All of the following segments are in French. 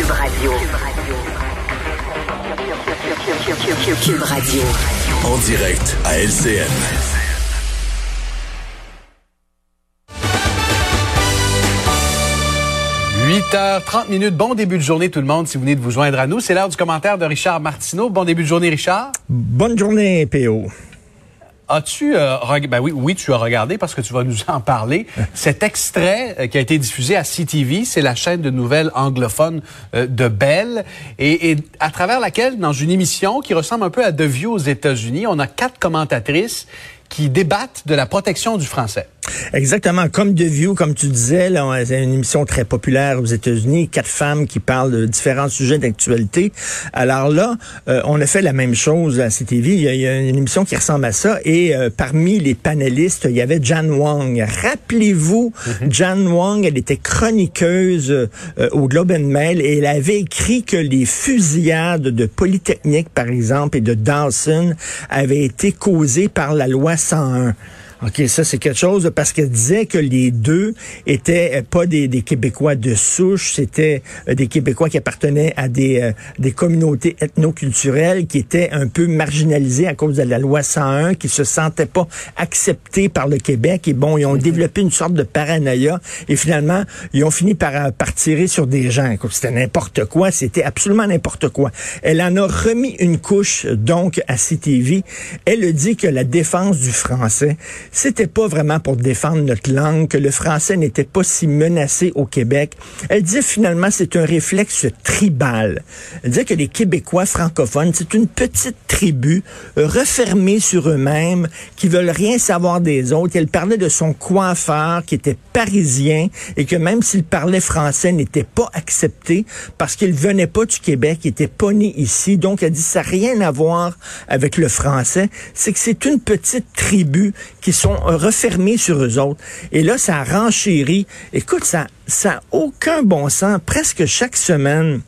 Cube Radio. Cube Radio. En direct à LCN. « 8h30 minutes. Bon début de journée tout le monde si vous venez de vous joindre à nous. C'est l'heure du commentaire de Richard Martineau. Bon début de journée Richard. Bonne journée PO. As-tu euh, ben oui, oui, tu as regardé parce que tu vas nous en parler. Cet extrait euh, qui a été diffusé à CTV, c'est la chaîne de nouvelles anglophone euh, de Bell, et, et, à travers laquelle, dans une émission qui ressemble un peu à The View aux États-Unis, on a quatre commentatrices qui débattent de la protection du français. Exactement, comme The View, comme tu disais, c'est une émission très populaire aux États-Unis, quatre femmes qui parlent de différents sujets d'actualité. Alors là, euh, on a fait la même chose à CTV. Il y a, une émission qui ressemble à ça. Et euh, parmi les panélistes, il y avait Jan Wong. Rappelez-vous, mm-hmm. Jan Wong, elle était chroniqueuse euh, au Globe and Mail et elle avait écrit que les fusillades de Polytechnique, par exemple, et de Dawson avaient été causées par la loi 101. OK, ça c'est quelque chose parce qu'elle disait que les deux étaient euh, pas des, des Québécois de souche, c'était euh, des Québécois qui appartenaient à des, euh, des communautés ethnoculturelles qui étaient un peu marginalisées à cause de la loi 101, qui se sentaient pas acceptés par le Québec. Et bon, ils ont mhm. développé une sorte de paranoïa et finalement, ils ont fini par, par tirer sur des gens. C'était n'importe quoi, c'était absolument n'importe quoi. Elle en a remis une couche donc à CTV. Elle dit que la défense du français, c'était pas vraiment pour défendre notre langue, que le français n'était pas si menacé au Québec. Elle dit finalement c'est un réflexe tribal. Elle dit que les Québécois francophones, c'est une petite tribu refermée sur eux-mêmes, qui veulent rien savoir des autres. Elle parlait de son coiffeur qui était parisien et que même s'il parlait français, n'était pas accepté parce qu'il venait pas du Québec, il était pas né ici. Donc elle dit ça n'a rien à voir avec le français, c'est que c'est une petite tribu qui sont refermés sur eux autres. Et là, ça a renchéri. Écoute, ça n'a aucun bon sens. Presque chaque semaine,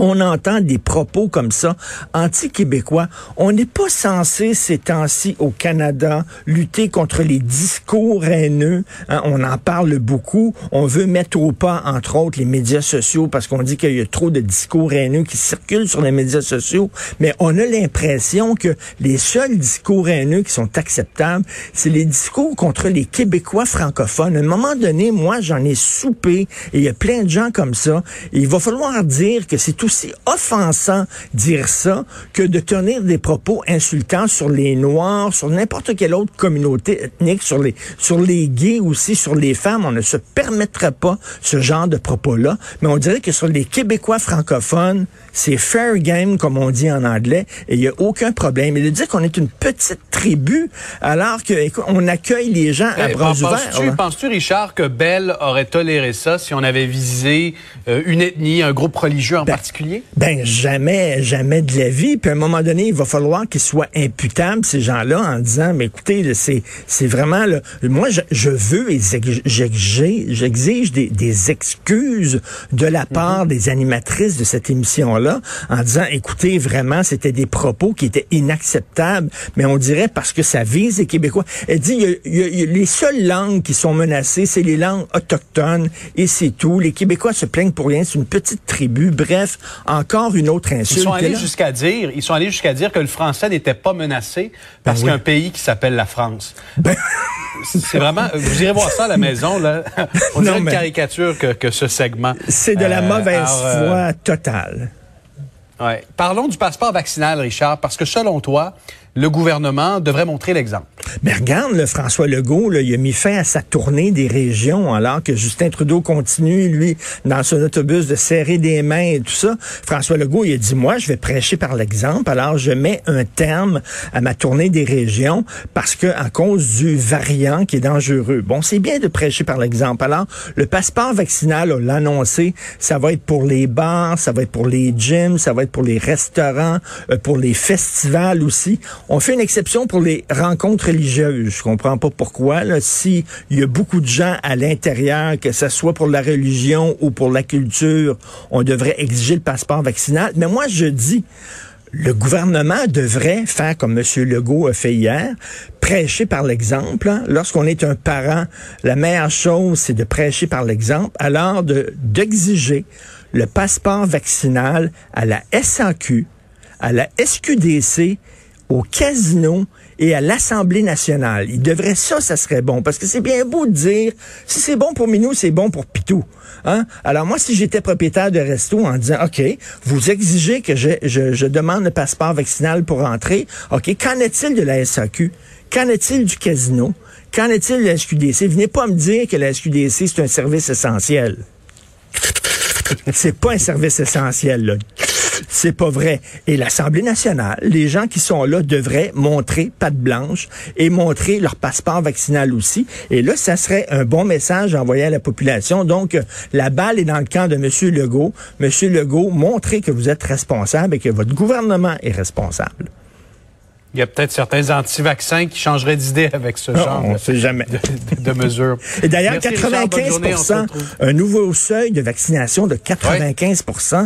on entend des propos comme ça, anti-québécois. On n'est pas censé, ces temps-ci, au Canada, lutter contre les discours haineux. Hein, on en parle beaucoup. On veut mettre au pas, entre autres, les médias sociaux parce qu'on dit qu'il y a trop de discours haineux qui circulent sur les médias sociaux. Mais on a l'impression que les seuls discours haineux qui sont acceptables, c'est les discours contre les Québécois francophones. À un moment donné, moi, j'en ai soupé et il y a plein de gens comme ça. il va falloir dire que c'est tout aussi offensant dire ça que de tenir des propos insultants sur les Noirs, sur n'importe quelle autre communauté ethnique, sur les, sur les gays aussi, sur les femmes. On ne se permettrait pas ce genre de propos-là. Mais on dirait que sur les Québécois francophones, c'est fair game, comme on dit en anglais, et il n'y a aucun problème. Et de dire qu'on est une petite tribu, alors que on accueille les gens à bras ouverts. Penses-tu, Richard, que Bell aurait toléré ça si on avait visé euh, une ethnie, un groupe religieux en ben, particulier? Ben, jamais, jamais de la vie. Puis à un moment donné, il va falloir qu'ils soient imputables, ces gens-là, en disant, mais écoutez, c'est, c'est vraiment, là, moi, je, veux et j'exige des, des excuses de la part mm-hmm. des animatrices de cette émission-là en disant, écoutez, vraiment, c'était des propos qui étaient inacceptables, mais on dirait parce que ça vise les Québécois. Elle dit, les seules langues qui sont menacées, c'est les langues autochtones et c'est tout. Les Québécois se plaignent pour rien, c'est une petite tribu. Bref, encore une autre insulte. Ils sont allés jusqu'à dire, ils sont allés jusqu'à dire que le français n'était pas menacé parce ben qu'il y a un pays qui s'appelle la France. Ben... c'est vraiment. Vous irez voir ça à la maison, là. On dirait une caricature que, que ce segment. C'est de la euh, mauvaise euh, foi totale. Parlons du passeport vaccinal, Richard, parce que selon toi, le gouvernement devrait montrer l'exemple. Mais regarde, le François Legault, là, il a mis fin à sa tournée des régions, alors que Justin Trudeau continue, lui, dans son autobus, de serrer des mains et tout ça. François Legault, il a dit, moi, je vais prêcher par l'exemple, alors je mets un terme à ma tournée des régions parce que à cause du variant qui est dangereux. Bon, c'est bien de prêcher par l'exemple. Alors, le passeport vaccinal, on l'a ça va être pour les bars, ça va être pour les gyms, ça va être pour les restaurants, euh, pour les festivals aussi. On fait une exception pour les rencontres religieuses. Je comprends pas pourquoi. Là, si il y a beaucoup de gens à l'intérieur, que ce soit pour la religion ou pour la culture, on devrait exiger le passeport vaccinal. Mais moi, je dis, le gouvernement devrait faire comme M. Legault a fait hier, prêcher par l'exemple. Hein. Lorsqu'on est un parent, la meilleure chose, c'est de prêcher par l'exemple, alors d'exiger le passeport vaccinal à la SAQ, à la SQDC, au casino et à l'Assemblée nationale. Il devrait ça, ça serait bon. Parce que c'est bien beau de dire, si c'est bon pour Minou, c'est bon pour Pitou. Hein? Alors moi, si j'étais propriétaire de resto en disant, OK, vous exigez que je, je, je demande le passeport vaccinal pour entrer, OK, qu'en est-il de la SAQ? Qu'en est-il du casino? Qu'en est-il de la SQDC? Venez pas me dire que la SQDC, c'est un service essentiel. c'est pas un service essentiel, là. C'est pas vrai. Et l'Assemblée nationale, les gens qui sont là devraient montrer patte blanche et montrer leur passeport vaccinal aussi. Et là, ça serait un bon message envoyé à la population. Donc, la balle est dans le camp de M. Legault. M. Legault, montrez que vous êtes responsable et que votre gouvernement est responsable. Il y a peut-être certains anti-vaccins qui changeraient d'idée avec ce genre on sait jamais. De, de, de, mesures. Et d'ailleurs, 95 Richard, un nouveau seuil de vaccination de 95 ouais.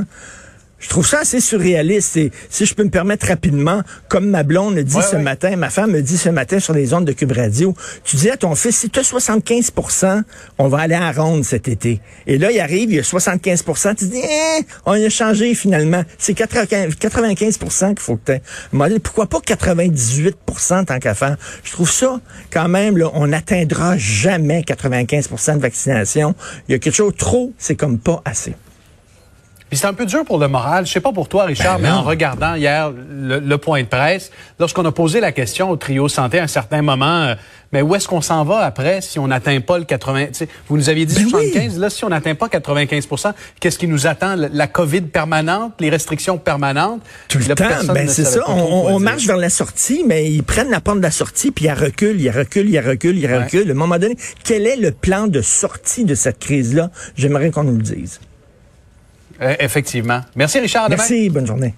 Je trouve ça assez surréaliste. Et si je peux me permettre rapidement, comme ma blonde me dit ouais, ce ouais. matin, ma femme me dit ce matin sur les ondes de Cube Radio, tu dis à ton fils, si tu as 75% on va aller à ronde cet été. Et là, il arrive, il y a 75% tu dis, eh, on a changé finalement. C'est 95, 95 qu'il faut que tu aies. Pourquoi pas 98% tant qu'à faire? Je trouve ça, quand même, là, on n'atteindra jamais 95% de vaccination. Il y a quelque chose trop, c'est comme pas assez. Puis c'est un peu dur pour le moral. Je sais pas pour toi, Richard, ben mais en regardant hier le, le point de presse, lorsqu'on a posé la question au trio santé à un certain moment, euh, mais où est-ce qu'on s'en va après si on n'atteint pas le 80 Vous nous aviez dit ben 75, oui. là, si on n'atteint pas 95 qu'est-ce qui nous attend? La COVID permanente, les restrictions permanentes? Tout le là, temps, ben c'est ça. On, on marche vers la sortie, mais ils prennent la porte de la sortie, puis il recule, il recule, il recule, il recule. Ouais. À un moment donné, quel est le plan de sortie de cette crise-là? J'aimerais qu'on nous le dise. Euh, effectivement. Merci, Richard. Merci. Bonne journée.